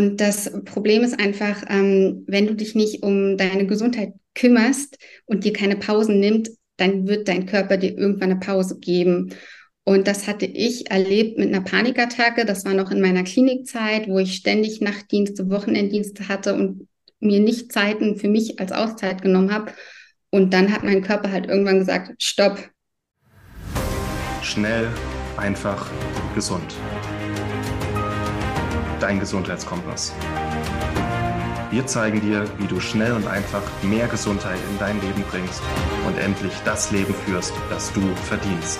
Und das Problem ist einfach, ähm, wenn du dich nicht um deine Gesundheit kümmerst und dir keine Pausen nimmt, dann wird dein Körper dir irgendwann eine Pause geben. Und das hatte ich erlebt mit einer Panikattacke. Das war noch in meiner Klinikzeit, wo ich ständig Nachtdienste, Wochenenddienste hatte und mir nicht Zeiten für mich als Auszeit genommen habe. Und dann hat mein Körper halt irgendwann gesagt, stopp. Schnell, einfach, gesund. Dein Gesundheitskompass. Wir zeigen dir, wie du schnell und einfach mehr Gesundheit in dein Leben bringst und endlich das Leben führst, das du verdienst.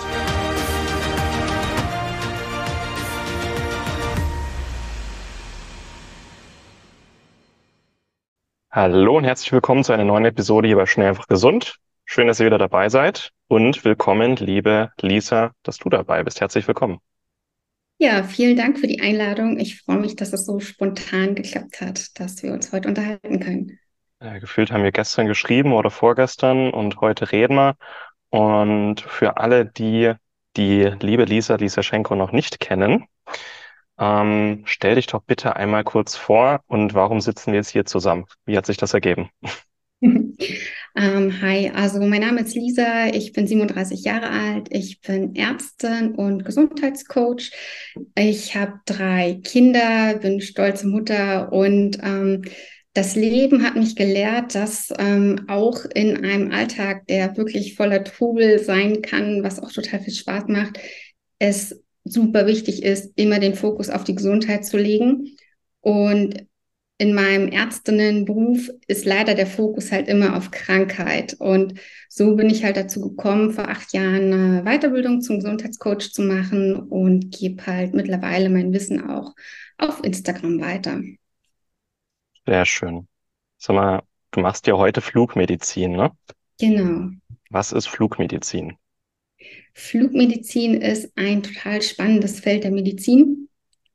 Hallo und herzlich willkommen zu einer neuen Episode hier bei Schnell einfach gesund. Schön, dass ihr wieder dabei seid und willkommen, liebe Lisa, dass du dabei bist. Herzlich willkommen. Ja, vielen Dank für die Einladung. Ich freue mich, dass es so spontan geklappt hat, dass wir uns heute unterhalten können. Äh, gefühlt haben wir gestern geschrieben oder vorgestern und heute reden wir. Und für alle, die die liebe Lisa, Lisa Schenko noch nicht kennen, ähm, stell dich doch bitte einmal kurz vor und warum sitzen wir jetzt hier zusammen? Wie hat sich das ergeben? Ähm, hi, also mein Name ist Lisa, ich bin 37 Jahre alt, ich bin Ärztin und Gesundheitscoach. Ich habe drei Kinder, bin stolze Mutter und ähm, das Leben hat mich gelehrt, dass ähm, auch in einem Alltag, der wirklich voller Trubel sein kann, was auch total viel Spaß macht, es super wichtig ist, immer den Fokus auf die Gesundheit zu legen. Und in meinem Ärztinnenberuf ist leider der Fokus halt immer auf Krankheit. Und so bin ich halt dazu gekommen, vor acht Jahren eine Weiterbildung zum Gesundheitscoach zu machen und gebe halt mittlerweile mein Wissen auch auf Instagram weiter. Sehr schön. Sag mal, du machst ja heute Flugmedizin, ne? Genau. Was ist Flugmedizin? Flugmedizin ist ein total spannendes Feld der Medizin.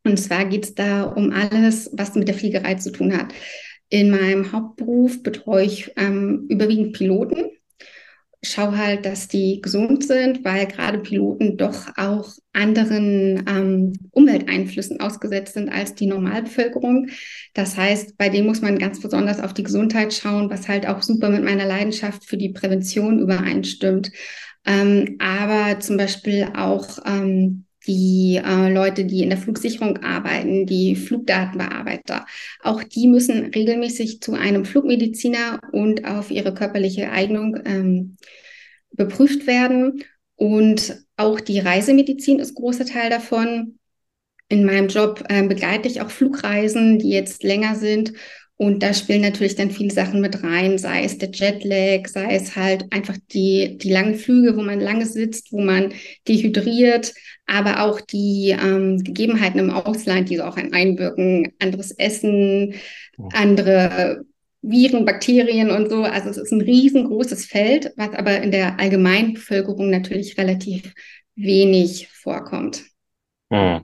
Und zwar geht es da um alles, was mit der Fliegerei zu tun hat. In meinem Hauptberuf betreue ich ähm, überwiegend Piloten. Schau halt, dass die gesund sind, weil gerade Piloten doch auch anderen ähm, Umwelteinflüssen ausgesetzt sind als die Normalbevölkerung. Das heißt, bei denen muss man ganz besonders auf die Gesundheit schauen, was halt auch super mit meiner Leidenschaft für die Prävention übereinstimmt ähm, aber zum Beispiel auch ähm, die äh, Leute, die in der Flugsicherung arbeiten, die Flugdatenbearbeiter, auch die müssen regelmäßig zu einem Flugmediziner und auf ihre körperliche Eignung ähm, beprüft werden. Und auch die Reisemedizin ist großer Teil davon. In meinem Job äh, begleite ich auch Flugreisen, die jetzt länger sind und da spielen natürlich dann viele Sachen mit rein, sei es der Jetlag, sei es halt einfach die, die langen Flüge, wo man lange sitzt, wo man dehydriert, aber auch die ähm, Gegebenheiten im Ausland, die so auch ein einwirken, anderes Essen, andere Viren, Bakterien und so. Also es ist ein riesengroßes Feld, was aber in der allgemeinen Bevölkerung natürlich relativ wenig vorkommt. Hm.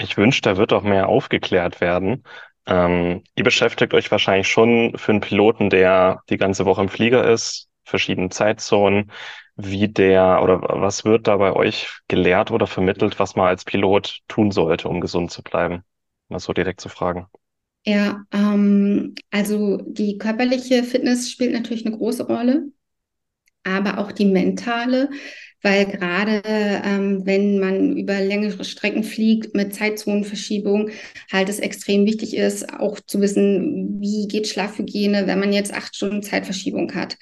Ich wünsche, da wird auch mehr aufgeklärt werden. Ähm, ihr beschäftigt euch wahrscheinlich schon für einen Piloten, der die ganze Woche im Flieger ist, verschiedene Zeitzonen, wie der oder was wird da bei euch gelehrt oder vermittelt, was man als Pilot tun sollte, um gesund zu bleiben? Mal so direkt zu fragen. Ja, ähm, also die körperliche Fitness spielt natürlich eine große Rolle, aber auch die mentale weil gerade ähm, wenn man über längere Strecken fliegt mit Zeitzonenverschiebung, halt es extrem wichtig ist, auch zu wissen, wie geht Schlafhygiene, wenn man jetzt acht Stunden Zeitverschiebung hat.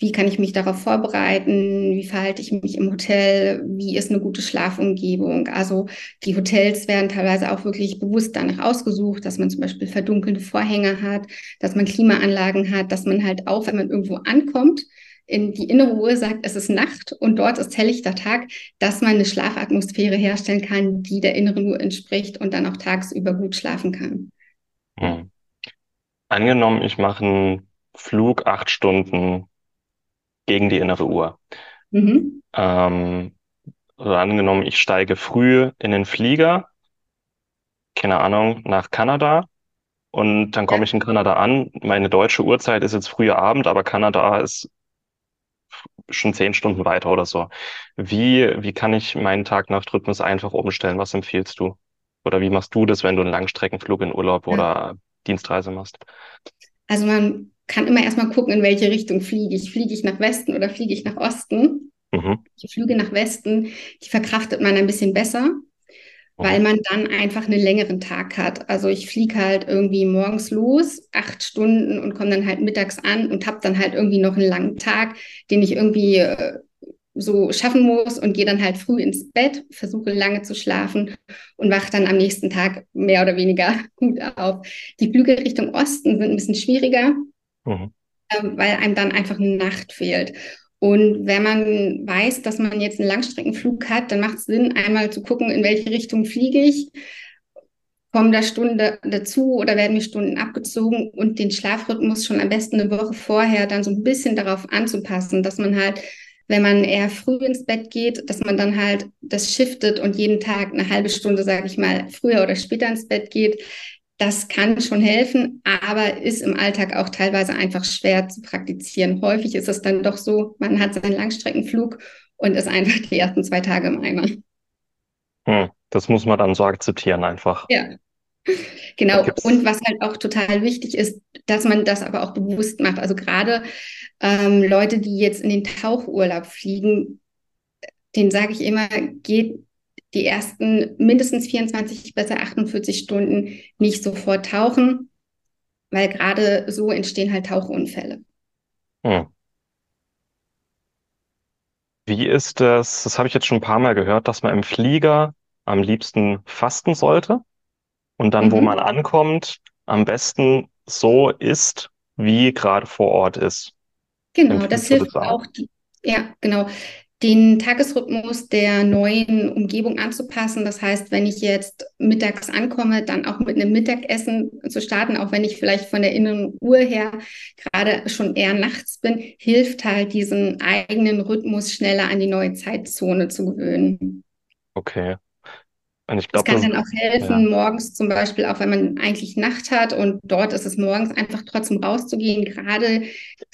Wie kann ich mich darauf vorbereiten? Wie verhalte ich mich im Hotel? Wie ist eine gute Schlafumgebung? Also die Hotels werden teilweise auch wirklich bewusst danach ausgesucht, dass man zum Beispiel verdunkelnde Vorhänge hat, dass man Klimaanlagen hat, dass man halt auch, wenn man irgendwo ankommt, in die innere Uhr sagt, es ist Nacht und dort ist helllichter Tag, dass man eine Schlafatmosphäre herstellen kann, die der inneren Uhr entspricht und dann auch tagsüber gut schlafen kann. Hm. Angenommen, ich mache einen Flug acht Stunden gegen die innere Uhr. Mhm. Ähm, also angenommen, ich steige früh in den Flieger, keine Ahnung, nach Kanada und dann komme ich in Kanada an. Meine deutsche Uhrzeit ist jetzt früher Abend, aber Kanada ist schon zehn Stunden weiter oder so. Wie, wie kann ich meinen Tag-Nacht-Rhythmus einfach umstellen? Was empfiehlst du? Oder wie machst du das, wenn du einen Langstreckenflug in Urlaub ja. oder Dienstreise machst? Also man kann immer erstmal gucken, in welche Richtung fliege ich. Fliege ich nach Westen oder fliege ich nach Osten? Mhm. Die Flüge nach Westen, die verkraftet man ein bisschen besser. Weil man dann einfach einen längeren Tag hat. Also ich fliege halt irgendwie morgens los, acht Stunden und komme dann halt mittags an und habe dann halt irgendwie noch einen langen Tag, den ich irgendwie äh, so schaffen muss und gehe dann halt früh ins Bett, versuche lange zu schlafen und wache dann am nächsten Tag mehr oder weniger gut auf. Die Flüge Richtung Osten sind ein bisschen schwieriger, mhm. äh, weil einem dann einfach eine Nacht fehlt. Und wenn man weiß, dass man jetzt einen Langstreckenflug hat, dann macht es Sinn, einmal zu gucken, in welche Richtung fliege ich. Kommen da Stunden dazu oder werden mir Stunden abgezogen und den Schlafrhythmus schon am besten eine Woche vorher dann so ein bisschen darauf anzupassen, dass man halt, wenn man eher früh ins Bett geht, dass man dann halt das shiftet und jeden Tag eine halbe Stunde, sage ich mal, früher oder später ins Bett geht, das kann schon helfen, aber ist im Alltag auch teilweise einfach schwer zu praktizieren. Häufig ist es dann doch so, man hat seinen Langstreckenflug und ist einfach die ersten zwei Tage im Eimer. Hm, das muss man dann so akzeptieren einfach. Ja. Genau. Und was halt auch total wichtig ist, dass man das aber auch bewusst macht. Also gerade ähm, Leute, die jetzt in den Tauchurlaub fliegen, den sage ich immer, geht die ersten mindestens 24, besser 48 Stunden nicht sofort tauchen, weil gerade so entstehen halt Tauchunfälle. Hm. Wie ist das? Das habe ich jetzt schon ein paar Mal gehört, dass man im Flieger am liebsten fasten sollte und dann, mhm. wo man ankommt, am besten so isst, wie gerade vor Ort ist. Genau, das hilft auch. Die, ja, genau den Tagesrhythmus der neuen Umgebung anzupassen. Das heißt, wenn ich jetzt mittags ankomme, dann auch mit einem Mittagessen zu starten, auch wenn ich vielleicht von der inneren Uhr her gerade schon eher nachts bin, hilft halt diesen eigenen Rhythmus schneller an die neue Zeitzone zu gewöhnen. Okay. Und ich glaub, das kann dann auch helfen, ja. morgens zum Beispiel, auch wenn man eigentlich Nacht hat und dort ist es morgens einfach trotzdem rauszugehen. Gerade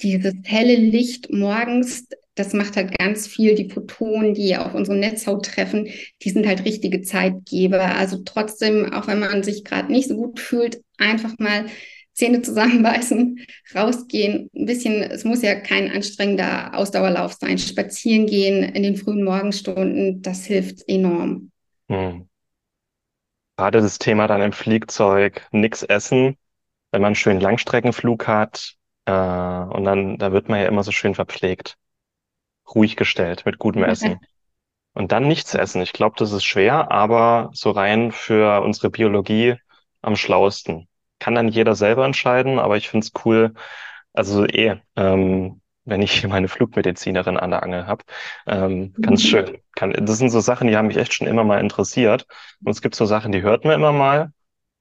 dieses helle Licht morgens, das macht halt ganz viel. Die Photonen, die auf unsere Netzhaut treffen, die sind halt richtige Zeitgeber. Also trotzdem, auch wenn man sich gerade nicht so gut fühlt, einfach mal Zähne zusammenbeißen, rausgehen, ein bisschen, es muss ja kein anstrengender Ausdauerlauf sein, spazieren gehen in den frühen Morgenstunden, das hilft enorm. Hm. Gerade das Thema dann im Fliegzeug, nichts essen, wenn man einen schönen Langstreckenflug hat, äh, und dann, da wird man ja immer so schön verpflegt ruhig gestellt mit gutem Essen. Und dann nichts essen. Ich glaube, das ist schwer, aber so rein für unsere Biologie am schlausten. Kann dann jeder selber entscheiden, aber ich finde es cool, also eh, ähm, wenn ich meine Flugmedizinerin an der Angel habe. Ähm, ganz mhm. schön. Kann, das sind so Sachen, die haben mich echt schon immer mal interessiert. Und es gibt so Sachen, die hört man immer mal,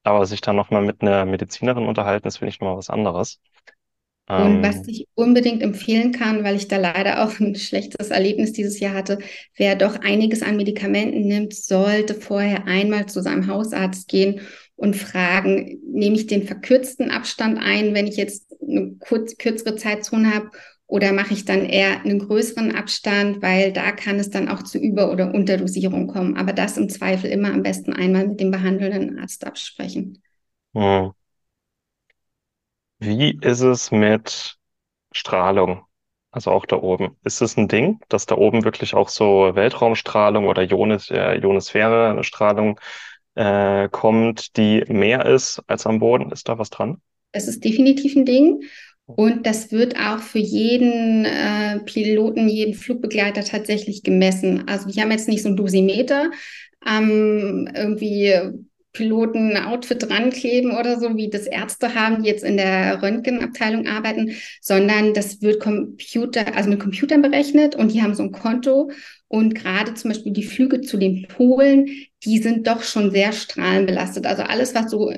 aber sich dann nochmal mit einer Medizinerin unterhalten, das finde ich nochmal was anderes. Und was ähm. ich unbedingt empfehlen kann, weil ich da leider auch ein schlechtes Erlebnis dieses Jahr hatte, wer doch einiges an Medikamenten nimmt, sollte vorher einmal zu seinem Hausarzt gehen und fragen, nehme ich den verkürzten Abstand ein, wenn ich jetzt eine kurz, kürzere Zeitzone habe, oder mache ich dann eher einen größeren Abstand, weil da kann es dann auch zu Über- oder Unterdosierung kommen. Aber das im Zweifel immer am besten einmal mit dem behandelnden Arzt absprechen. Hm. Wie ist es mit Strahlung? Also auch da oben. Ist es ein Ding, dass da oben wirklich auch so Weltraumstrahlung oder Ionis äh, Ionosphäre-Strahlung äh, kommt, die mehr ist als am Boden? Ist da was dran? Es ist definitiv ein Ding. Und das wird auch für jeden äh, Piloten, jeden Flugbegleiter tatsächlich gemessen. Also die haben jetzt nicht so ein Dosimeter, ähm, irgendwie Piloten ein Outfit dran kleben oder so, wie das Ärzte haben, die jetzt in der Röntgenabteilung arbeiten, sondern das wird Computer, also mit Computern berechnet und die haben so ein Konto. Und gerade zum Beispiel die Flüge zu den Polen, die sind doch schon sehr strahlenbelastet. Also alles, was so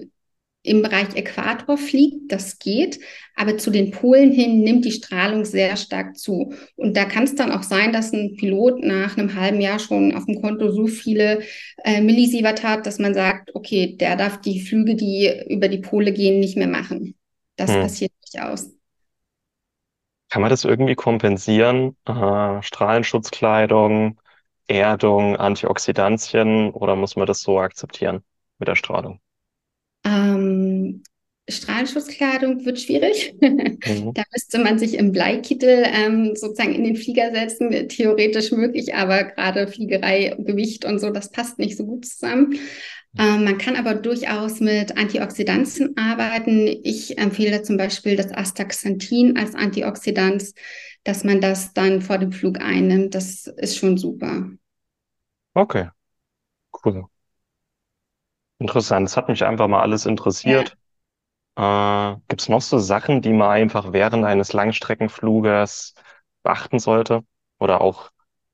im Bereich Äquator fliegt, das geht, aber zu den Polen hin nimmt die Strahlung sehr stark zu. Und da kann es dann auch sein, dass ein Pilot nach einem halben Jahr schon auf dem Konto so viele äh, Millisievert hat, dass man sagt, okay, der darf die Flüge, die über die Pole gehen, nicht mehr machen. Das hm. passiert durchaus. Kann man das irgendwie kompensieren? Äh, Strahlenschutzkleidung, Erdung, Antioxidantien oder muss man das so akzeptieren? mit der Strahlung? Ähm, Strahlenschutzkleidung wird schwierig. Mhm. da müsste man sich im Bleikittel ähm, sozusagen in den Flieger setzen, theoretisch möglich, aber gerade Fliegerei, Gewicht und so, das passt nicht so gut zusammen. Ähm, man kann aber durchaus mit Antioxidantien arbeiten. Ich empfehle zum Beispiel das Astaxanthin als Antioxidant, dass man das dann vor dem Flug einnimmt. Das ist schon super. Okay, cool. Interessant. Das hat mich einfach mal alles interessiert. Ja. Äh, gibt es noch so Sachen, die man einfach während eines Langstreckenfluges beachten sollte? Oder auch,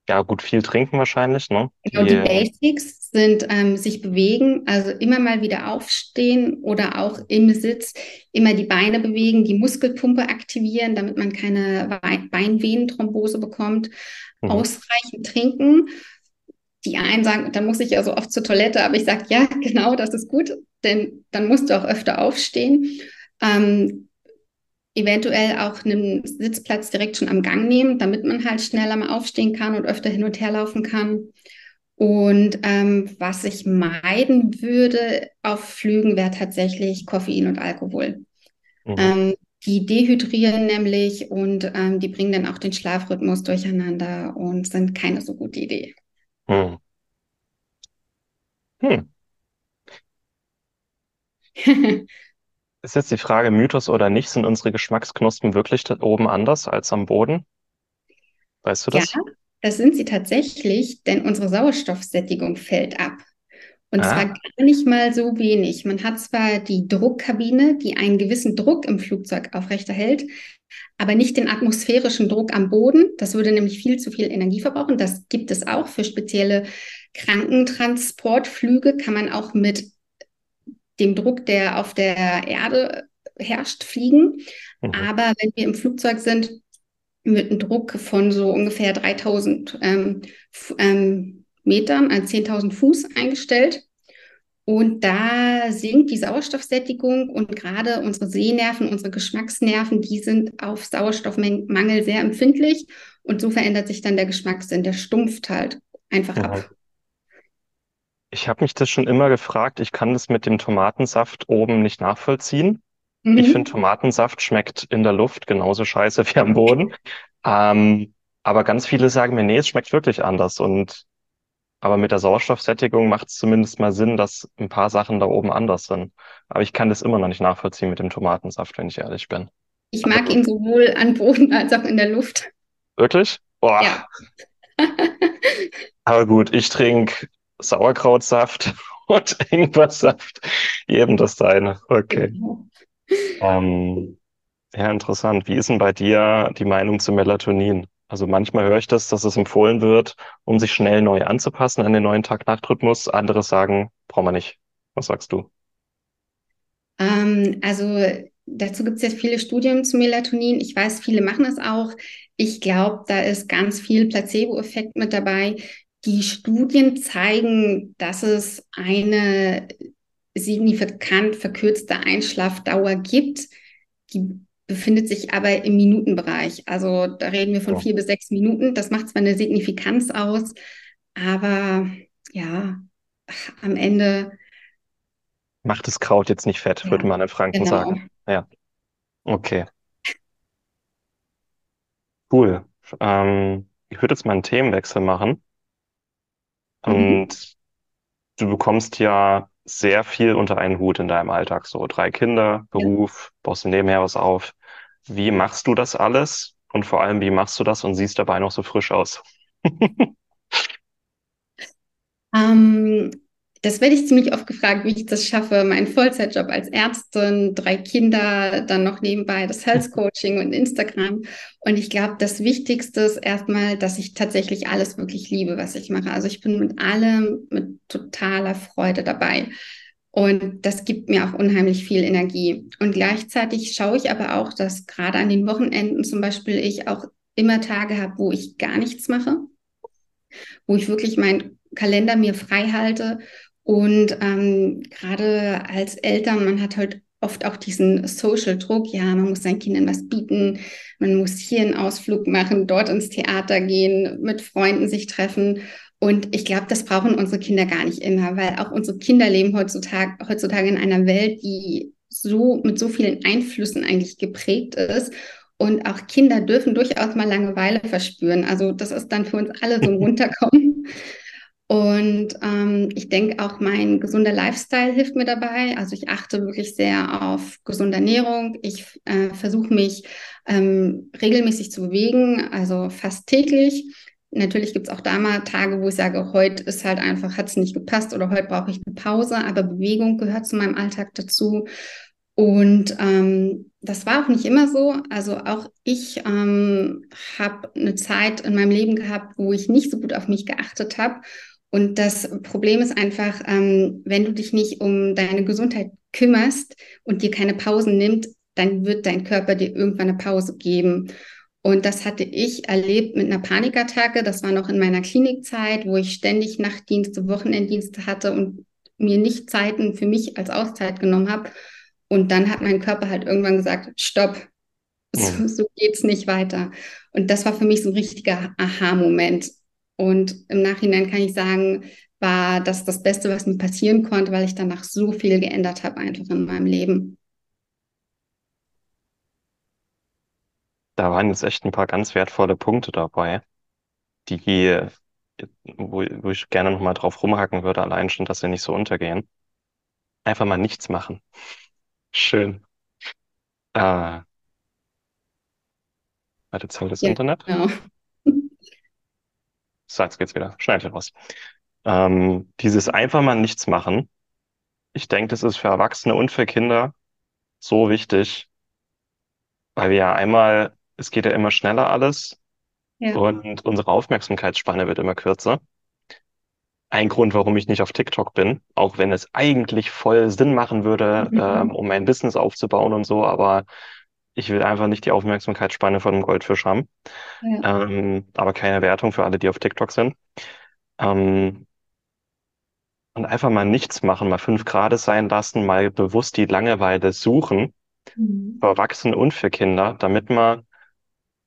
ja, gut viel trinken wahrscheinlich, ne? Genau, die Basics sind ähm, sich bewegen, also immer mal wieder aufstehen oder auch im Sitz immer die Beine bewegen, die Muskelpumpe aktivieren, damit man keine Beinvenenthrombose bekommt. Mhm. Ausreichend trinken die einen sagen, dann muss ich ja so oft zur Toilette, aber ich sage, ja, genau, das ist gut, denn dann musst du auch öfter aufstehen. Ähm, eventuell auch einen Sitzplatz direkt schon am Gang nehmen, damit man halt schneller mal aufstehen kann und öfter hin und her laufen kann. Und ähm, was ich meiden würde auf Flügen, wäre tatsächlich Koffein und Alkohol. Mhm. Ähm, die dehydrieren nämlich und ähm, die bringen dann auch den Schlafrhythmus durcheinander und sind keine so gute Idee. Hm. Hm. Ist jetzt die Frage, Mythos oder nicht, sind unsere Geschmacksknospen wirklich da oben anders als am Boden? Weißt du das? Ja, das sind sie tatsächlich, denn unsere Sauerstoffsättigung fällt ab. Und ah. zwar gar nicht mal so wenig. Man hat zwar die Druckkabine, die einen gewissen Druck im Flugzeug aufrechterhält, aber nicht den atmosphärischen Druck am Boden. Das würde nämlich viel zu viel Energie verbrauchen. Das gibt es auch für spezielle Krankentransportflüge, kann man auch mit dem Druck, der auf der Erde herrscht, fliegen. Mhm. Aber wenn wir im Flugzeug sind, mit einem Druck von so ungefähr 3000 ähm, ähm, Metern, also 10.000 Fuß eingestellt, und da sinkt die Sauerstoffsättigung und gerade unsere Sehnerven, unsere Geschmacksnerven, die sind auf Sauerstoffmangel sehr empfindlich und so verändert sich dann der Geschmackssinn, der stumpft halt einfach ja. ab. Ich habe mich das schon immer gefragt, ich kann das mit dem Tomatensaft oben nicht nachvollziehen. Mhm. Ich finde, Tomatensaft schmeckt in der Luft genauso scheiße wie am Boden. ähm, aber ganz viele sagen mir, nee, es schmeckt wirklich anders. Und aber mit der Sauerstoffsättigung macht es zumindest mal Sinn, dass ein paar Sachen da oben anders sind. Aber ich kann das immer noch nicht nachvollziehen mit dem Tomatensaft, wenn ich ehrlich bin. Ich mag ihn sowohl an Boden als auch in der Luft. Wirklich? Boah. Ja. Aber gut, ich trinke Sauerkrautsaft und Ingwersaft. Jedem das seine. Okay. Genau. Ähm, ja, interessant. Wie ist denn bei dir die Meinung zu Melatonin? Also manchmal höre ich das, dass es empfohlen wird, um sich schnell neu anzupassen an den neuen Tag-Nacht-Rhythmus. Andere sagen, brauchen wir nicht. Was sagst du? Ähm, also dazu gibt es jetzt viele Studien zu Melatonin. Ich weiß, viele machen es auch. Ich glaube, da ist ganz viel Placebo-Effekt mit dabei. Die Studien zeigen, dass es eine signifikant verkürzte Einschlafdauer gibt. Die befindet sich aber im Minutenbereich. Also da reden wir von oh. vier bis sechs Minuten. Das macht zwar eine Signifikanz aus, aber ja, am Ende. Macht das Kraut jetzt nicht fett, ja, würde man in Franken genau. sagen. Ja. Okay. Cool. Ähm, ich würde jetzt mal einen Themenwechsel machen. Mhm. Und du bekommst ja sehr viel unter einen Hut in deinem Alltag. So drei Kinder, Beruf, ja. baust du nebenher was auf. Wie machst du das alles? Und vor allem, wie machst du das und siehst dabei noch so frisch aus? ähm, das werde ich ziemlich oft gefragt, wie ich das schaffe, meinen Vollzeitjob als Ärztin, drei Kinder, dann noch nebenbei das Health Coaching und Instagram. Und ich glaube, das Wichtigste ist erstmal, dass ich tatsächlich alles wirklich liebe, was ich mache. Also ich bin mit allem mit totaler Freude dabei. Und das gibt mir auch unheimlich viel Energie. Und gleichzeitig schaue ich aber auch, dass gerade an den Wochenenden zum Beispiel ich auch immer Tage habe, wo ich gar nichts mache, wo ich wirklich meinen Kalender mir frei halte und ähm, gerade als Eltern, man hat halt oft auch diesen Social-Druck, ja, man muss seinen Kindern was bieten, man muss hier einen Ausflug machen, dort ins Theater gehen, mit Freunden sich treffen. Und ich glaube, das brauchen unsere Kinder gar nicht immer, weil auch unsere Kinder leben heutzutage, heutzutage in einer Welt, die so mit so vielen Einflüssen eigentlich geprägt ist. Und auch Kinder dürfen durchaus mal Langeweile verspüren. Also das ist dann für uns alle so ein Runterkommen. Und ähm, ich denke auch mein gesunder Lifestyle hilft mir dabei. Also ich achte wirklich sehr auf gesunde Ernährung. Ich äh, versuche mich ähm, regelmäßig zu bewegen, also fast täglich. Natürlich gibt es auch da mal Tage, wo ich sage, heute ist halt einfach, hat es nicht gepasst oder heute brauche ich eine Pause, aber Bewegung gehört zu meinem Alltag dazu. Und ähm, das war auch nicht immer so. Also auch ich ähm, habe eine Zeit in meinem Leben gehabt, wo ich nicht so gut auf mich geachtet habe und das Problem ist einfach, ähm, wenn du dich nicht um deine Gesundheit kümmerst und dir keine Pausen nimmt, dann wird dein Körper dir irgendwann eine Pause geben. Und das hatte ich erlebt mit einer Panikattacke. Das war noch in meiner Klinikzeit, wo ich ständig Nachtdienste, Wochenenddienste hatte und mir nicht Zeiten für mich als Auszeit genommen habe. Und dann hat mein Körper halt irgendwann gesagt, stopp, so, so geht's nicht weiter. Und das war für mich so ein richtiger Aha-Moment. Und im Nachhinein kann ich sagen, war das das Beste, was mir passieren konnte, weil ich danach so viel geändert habe, einfach in meinem Leben. Da waren jetzt echt ein paar ganz wertvolle Punkte dabei, die, wo, wo ich gerne nochmal drauf rumhacken würde, allein schon, dass sie nicht so untergehen. Einfach mal nichts machen. Schön. Äh, warte, zahlt das ja, Internet? Genau. So, jetzt geht's wieder. Schneid raus. Ähm, dieses einfach mal nichts machen. Ich denke, das ist für Erwachsene und für Kinder so wichtig, weil wir ja einmal, es geht ja immer schneller alles ja. und unsere Aufmerksamkeitsspanne wird immer kürzer. Ein Grund, warum ich nicht auf TikTok bin, auch wenn es eigentlich voll Sinn machen würde, mhm. ähm, um mein Business aufzubauen und so, aber ich will einfach nicht die Aufmerksamkeitsspanne von einem Goldfisch haben. Ja. Ähm, aber keine Wertung für alle, die auf TikTok sind. Ähm, und einfach mal nichts machen, mal fünf Grad sein lassen, mal bewusst die Langeweile suchen, mhm. für Erwachsene und für Kinder, damit man,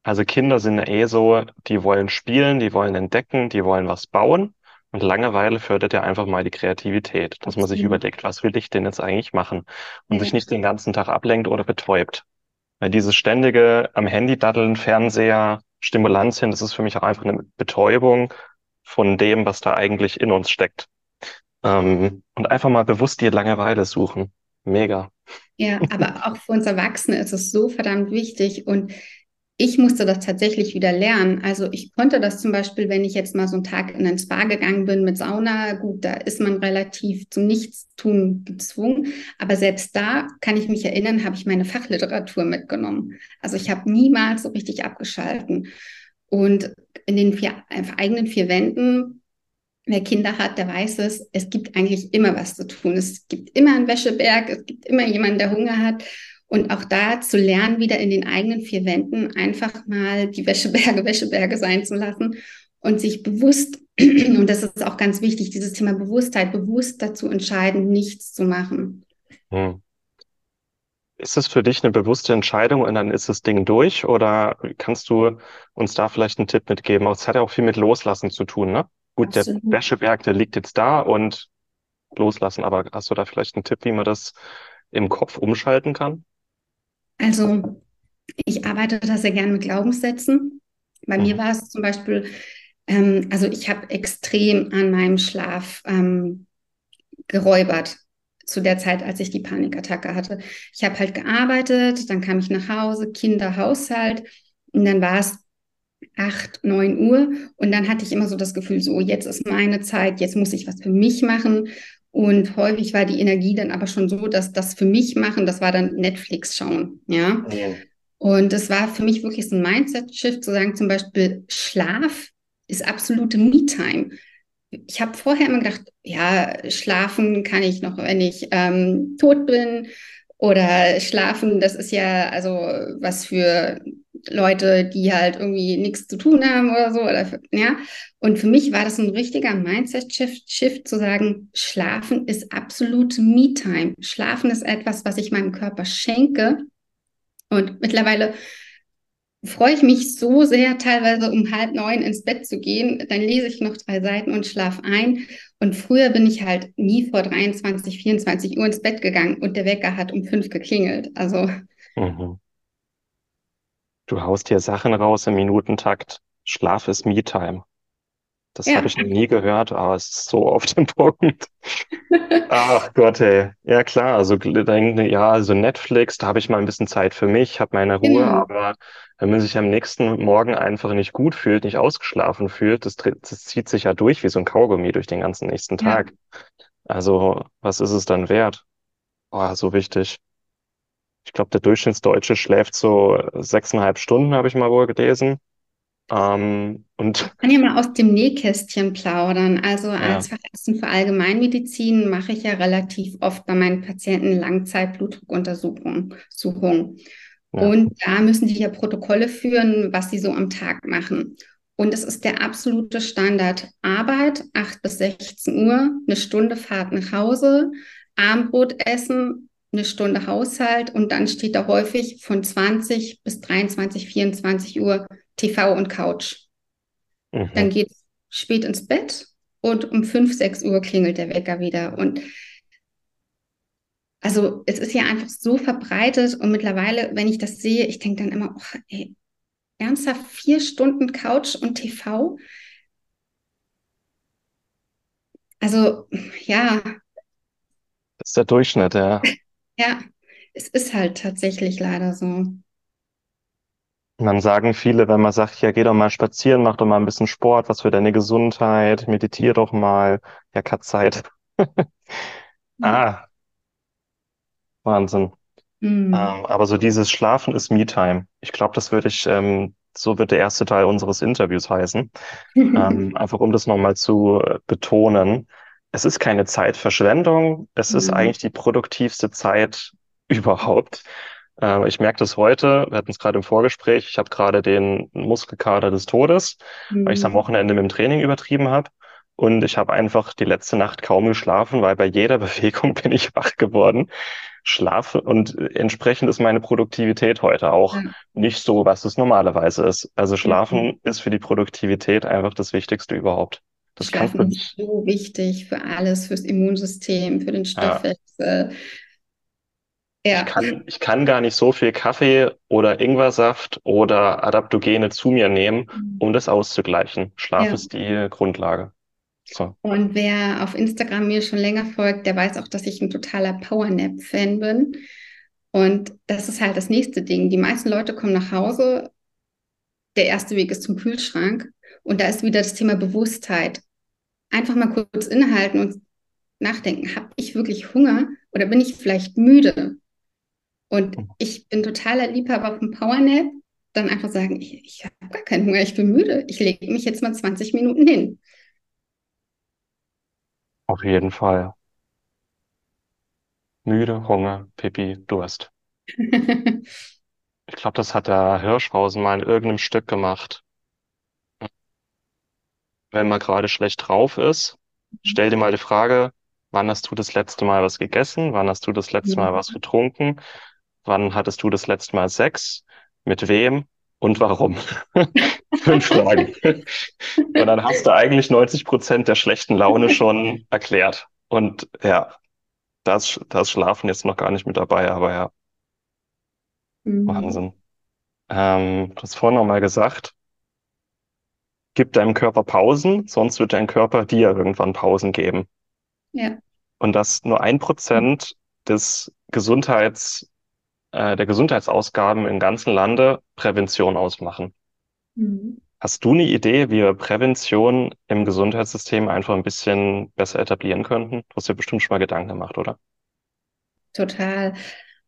also Kinder sind ja eh so, die wollen spielen, die wollen entdecken, die wollen was bauen. Und Langeweile fördert ja einfach mal die Kreativität, dass Absolut. man sich überlegt, was will ich denn jetzt eigentlich machen und ja. sich nicht den ganzen Tag ablenkt oder betäubt. Weil dieses ständige am Handy daddeln, Fernseher, Stimulanz hin, das ist für mich auch einfach eine Betäubung von dem, was da eigentlich in uns steckt. Ähm, und einfach mal bewusst die Langeweile suchen. Mega. Ja, aber auch für uns Erwachsene ist es so verdammt wichtig. Und ich musste das tatsächlich wieder lernen. Also ich konnte das zum Beispiel, wenn ich jetzt mal so einen Tag in ein Spa gegangen bin mit Sauna, gut, da ist man relativ zum Nichtstun gezwungen. Aber selbst da kann ich mich erinnern, habe ich meine Fachliteratur mitgenommen. Also ich habe niemals so richtig abgeschalten. Und in den vier, eigenen vier Wänden, wer Kinder hat, der weiß es, es gibt eigentlich immer was zu tun. Es gibt immer einen Wäscheberg, es gibt immer jemanden, der Hunger hat. Und auch da zu lernen, wieder in den eigenen vier Wänden einfach mal die Wäscheberge Wäscheberge sein zu lassen und sich bewusst, und das ist auch ganz wichtig, dieses Thema Bewusstheit, bewusst dazu entscheiden, nichts zu machen. Hm. Ist es für dich eine bewusste Entscheidung und dann ist das Ding durch? Oder kannst du uns da vielleicht einen Tipp mitgeben? Es hat ja auch viel mit Loslassen zu tun, ne? Gut, Absolut. der Wäscheberg, der liegt jetzt da und loslassen, aber hast du da vielleicht einen Tipp, wie man das im Kopf umschalten kann? Also ich arbeite da sehr gerne mit Glaubenssätzen. Bei mhm. mir war es zum Beispiel, ähm, also ich habe extrem an meinem Schlaf ähm, geräubert zu der Zeit, als ich die Panikattacke hatte. Ich habe halt gearbeitet, dann kam ich nach Hause, Kinder, Haushalt und dann war es acht, neun Uhr und dann hatte ich immer so das Gefühl, so jetzt ist meine Zeit, jetzt muss ich was für mich machen und häufig war die Energie dann aber schon so, dass das für mich machen, das war dann Netflix schauen, ja. ja. Und das war für mich wirklich so ein Mindset-Shift, zu sagen, zum Beispiel Schlaf ist absolute Me-Time. Ich habe vorher immer gedacht, ja, schlafen kann ich noch, wenn ich ähm, tot bin. Oder schlafen, das ist ja also was für Leute, die halt irgendwie nichts zu tun haben oder so. Oder, ja. Und für mich war das ein richtiger Mindset-Shift, Shift, zu sagen, Schlafen ist absolut Me-Time. Schlafen ist etwas, was ich meinem Körper schenke. Und mittlerweile freue ich mich so sehr, teilweise um halb neun ins Bett zu gehen. Dann lese ich noch drei Seiten und schlafe ein. Und früher bin ich halt nie vor 23, 24 Uhr ins Bett gegangen und der Wecker hat um fünf geklingelt. Also. Mhm. Du haust hier Sachen raus im Minutentakt. Schlaf ist Me-Time. Das ja. habe ich noch nie gehört, aber es ist so auf den Punkt. Ach Gott, ey. Ja klar, also denke, ja, also Netflix, da habe ich mal ein bisschen Zeit für mich, habe meine Ruhe, genau. aber wenn man sich am nächsten Morgen einfach nicht gut fühlt, nicht ausgeschlafen fühlt, das, das zieht sich ja durch wie so ein Kaugummi durch den ganzen nächsten Tag. Ja. Also, was ist es dann wert? Oh, so wichtig. Ich glaube, der Durchschnittsdeutsche schläft so sechseinhalb Stunden, habe ich mal wohl gelesen. Ähm, und ich kann ja mal aus dem Nähkästchen plaudern. Also als ja. Fachärztin für Allgemeinmedizin mache ich ja relativ oft bei meinen Patienten Langzeitblutdruckuntersuchungen. Ja. Und da müssen die ja Protokolle führen, was sie so am Tag machen. Und es ist der absolute Standard. Arbeit, 8 bis 16 Uhr, eine Stunde Fahrt nach Hause, Abendbrot essen, eine Stunde Haushalt und dann steht da häufig von 20 bis 23, 24 Uhr TV und Couch. Mhm. Dann geht es spät ins Bett und um 5, 6 Uhr klingelt der Wecker wieder. Und also es ist ja einfach so verbreitet und mittlerweile, wenn ich das sehe, ich denke dann immer, oh, ey, ernsthaft vier Stunden Couch und TV? Also ja. Das ist der Durchschnitt, ja. ja, es ist halt tatsächlich leider so. Man sagen viele, wenn man sagt, ja, geh doch mal spazieren, mach doch mal ein bisschen Sport, was für deine Gesundheit, meditier doch mal. Ja, keine Zeit. ah, Wahnsinn. Mhm. Ähm, aber so dieses Schlafen ist Me-Time. Ich glaube, das würde ich, ähm, so wird der erste Teil unseres Interviews heißen. ähm, einfach um das nochmal zu äh, betonen. Es ist keine Zeitverschwendung. Es mhm. ist eigentlich die produktivste Zeit überhaupt. Äh, ich merke das heute, wir hatten es gerade im Vorgespräch, ich habe gerade den Muskelkater des Todes, mhm. weil ich es am Wochenende mit dem Training übertrieben habe. Und ich habe einfach die letzte Nacht kaum geschlafen, weil bei jeder Bewegung bin ich wach geworden. Schlafe und entsprechend ist meine Produktivität heute auch ja. nicht so, was es normalerweise ist. Also Schlafen mhm. ist für die Produktivität einfach das Wichtigste überhaupt. Das Schlafen ist so wichtig für alles, fürs Immunsystem, für den Stoffwechsel, ja. Ja. Ich, kann, ich kann gar nicht so viel Kaffee oder Ingwersaft oder Adaptogene zu mir nehmen, mhm. um das auszugleichen. Schlaf ja. ist die Grundlage. So. Und wer auf Instagram mir schon länger folgt, der weiß auch, dass ich ein totaler Powernap-Fan bin. Und das ist halt das nächste Ding. Die meisten Leute kommen nach Hause, der erste Weg ist zum Kühlschrank und da ist wieder das Thema Bewusstheit. Einfach mal kurz innehalten und nachdenken, habe ich wirklich Hunger oder bin ich vielleicht müde? Und mhm. ich bin totaler Liebhaber vom Powernap. Dann einfach sagen, ich, ich habe gar keinen Hunger, ich bin müde. Ich lege mich jetzt mal 20 Minuten hin. Auf jeden Fall. Müde, Hunger, Pipi, Durst. Ich glaube, das hat der Hirschhausen mal in irgendeinem Stück gemacht. Wenn man gerade schlecht drauf ist, stell dir mal die Frage, wann hast du das letzte Mal was gegessen? Wann hast du das letzte Mal was getrunken? Wann hattest du das letzte Mal Sex? Mit wem? Und warum? Fünf Fragen. Und dann hast du eigentlich 90 Prozent der schlechten Laune schon erklärt. Und ja, das, das Schlafen jetzt noch gar nicht mit dabei, aber ja. Mhm. Wahnsinn. Ähm, du hast vorhin noch mal gesagt, gib deinem Körper Pausen, sonst wird dein Körper dir irgendwann Pausen geben. Ja. Und dass nur ein Prozent des Gesundheits, äh, der Gesundheitsausgaben im ganzen Lande Prävention ausmachen. Mhm. Hast du eine Idee, wie wir Prävention im Gesundheitssystem einfach ein bisschen besser etablieren könnten? Du hast dir bestimmt schon mal Gedanken gemacht, oder? Total.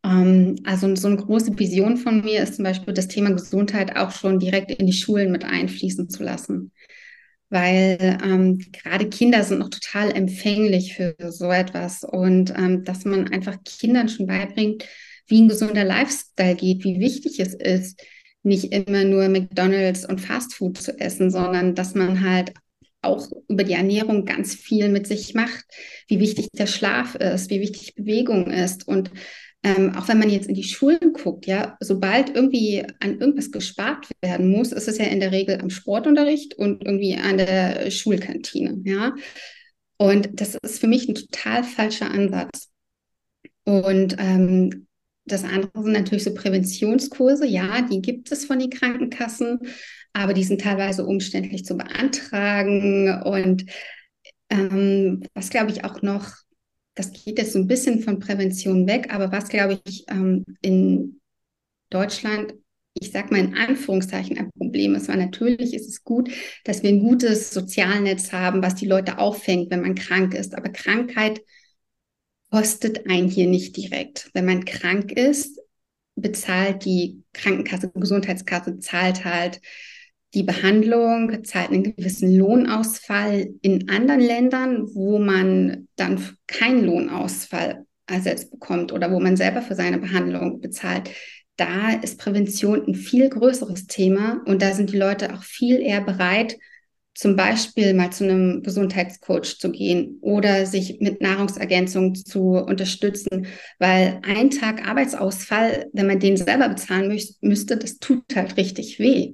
Ähm, also so eine große Vision von mir ist zum Beispiel das Thema Gesundheit auch schon direkt in die Schulen mit einfließen zu lassen. Weil ähm, gerade Kinder sind noch total empfänglich für so etwas und ähm, dass man einfach Kindern schon beibringt, wie ein gesunder Lifestyle geht, wie wichtig es ist, nicht immer nur McDonald's und Fastfood zu essen, sondern dass man halt auch über die Ernährung ganz viel mit sich macht, wie wichtig der Schlaf ist, wie wichtig Bewegung ist und ähm, auch wenn man jetzt in die Schulen guckt, ja, sobald irgendwie an irgendwas gespart werden muss, ist es ja in der Regel am Sportunterricht und irgendwie an der Schulkantine, ja. Und das ist für mich ein total falscher Ansatz. Und ähm, das andere sind natürlich so Präventionskurse. Ja, die gibt es von den Krankenkassen, aber die sind teilweise umständlich zu beantragen. Und ähm, was glaube ich auch noch, das geht jetzt so ein bisschen von Prävention weg, aber was glaube ich ähm, in Deutschland ich sage mal in Anführungszeichen ein Problem ist, weil natürlich ist es gut, dass wir ein gutes Sozialnetz haben, was die Leute auffängt, wenn man krank ist. Aber Krankheit kostet einen hier nicht direkt. Wenn man krank ist, bezahlt die Krankenkasse, Gesundheitskasse, zahlt halt die Behandlung, zahlt einen gewissen Lohnausfall. In anderen Ländern, wo man dann keinen Lohnausfall ersetzt bekommt oder wo man selber für seine Behandlung bezahlt, da ist Prävention ein viel größeres Thema und da sind die Leute auch viel eher bereit, zum Beispiel mal zu einem Gesundheitscoach zu gehen oder sich mit Nahrungsergänzung zu unterstützen, weil ein Tag Arbeitsausfall, wenn man den selber bezahlen mü müsste, das tut halt richtig weh.